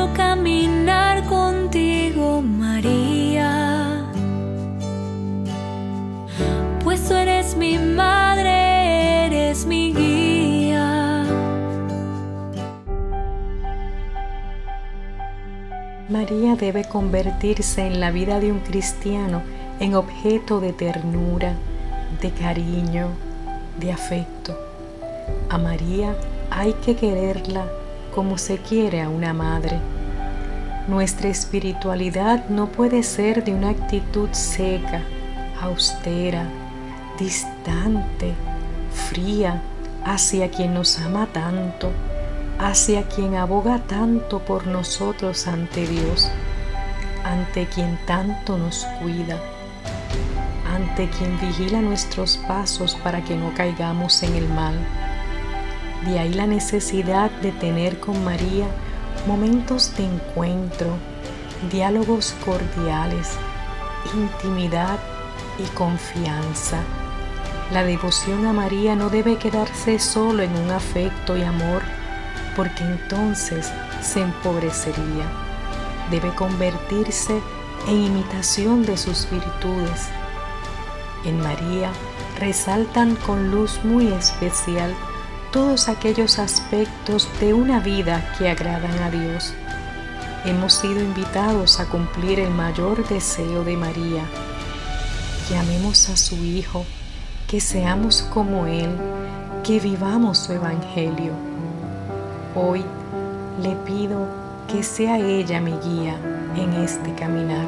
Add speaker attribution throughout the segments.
Speaker 1: quiero caminar contigo, María. Pues tú eres mi madre, eres mi guía.
Speaker 2: María debe convertirse en la vida de un cristiano en objeto de ternura, de cariño, de afecto. A María hay que quererla como se quiere a una madre. Nuestra espiritualidad no puede ser de una actitud seca, austera, distante, fría hacia quien nos ama tanto, hacia quien aboga tanto por nosotros ante Dios, ante quien tanto nos cuida, ante quien vigila nuestros pasos para que no caigamos en el mal. De ahí la necesidad de tener con María momentos de encuentro, diálogos cordiales, intimidad y confianza. La devoción a María no debe quedarse solo en un afecto y amor, porque entonces se empobrecería. Debe convertirse en imitación de sus virtudes. En María resaltan con luz muy especial todos aquellos aspectos de una vida que agradan a Dios. Hemos sido invitados a cumplir el mayor deseo de María, que amemos a su Hijo, que seamos como Él, que vivamos su Evangelio. Hoy le pido que sea ella mi guía en este caminar.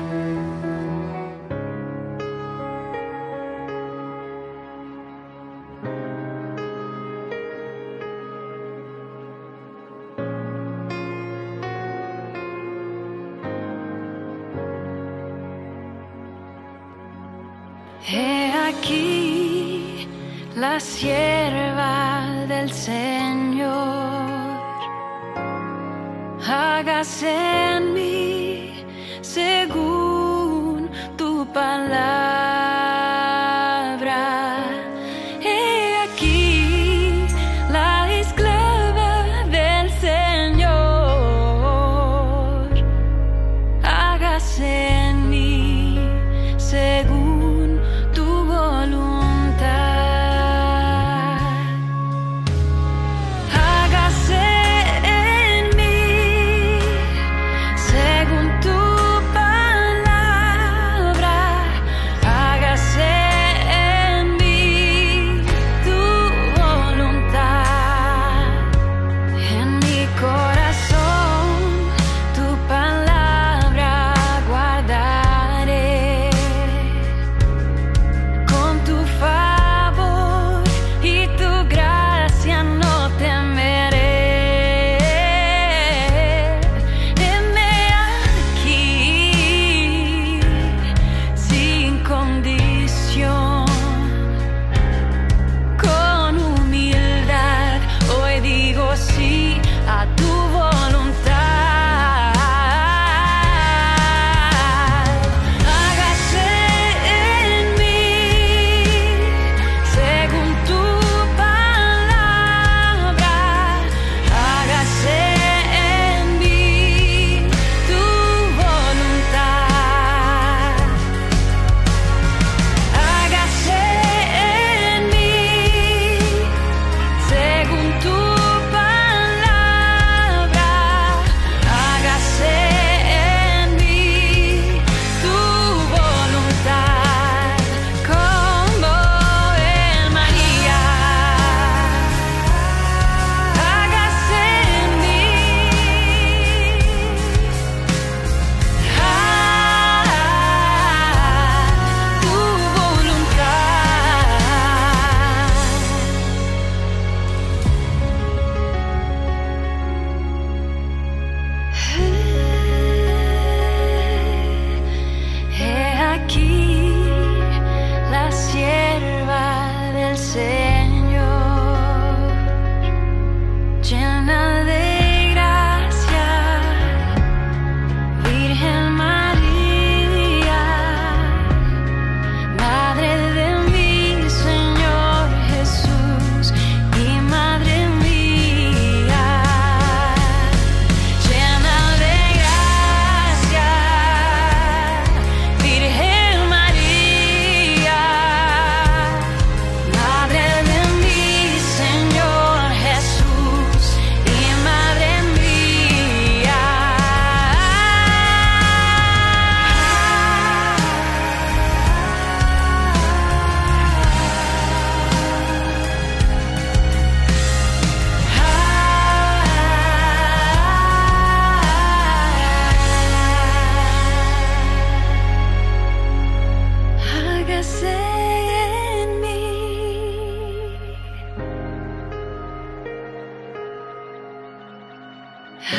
Speaker 1: Aquí la sierva del Señor, hágase en mí según tu palabra. He aquí la esclava del Señor, hágase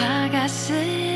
Speaker 1: hágase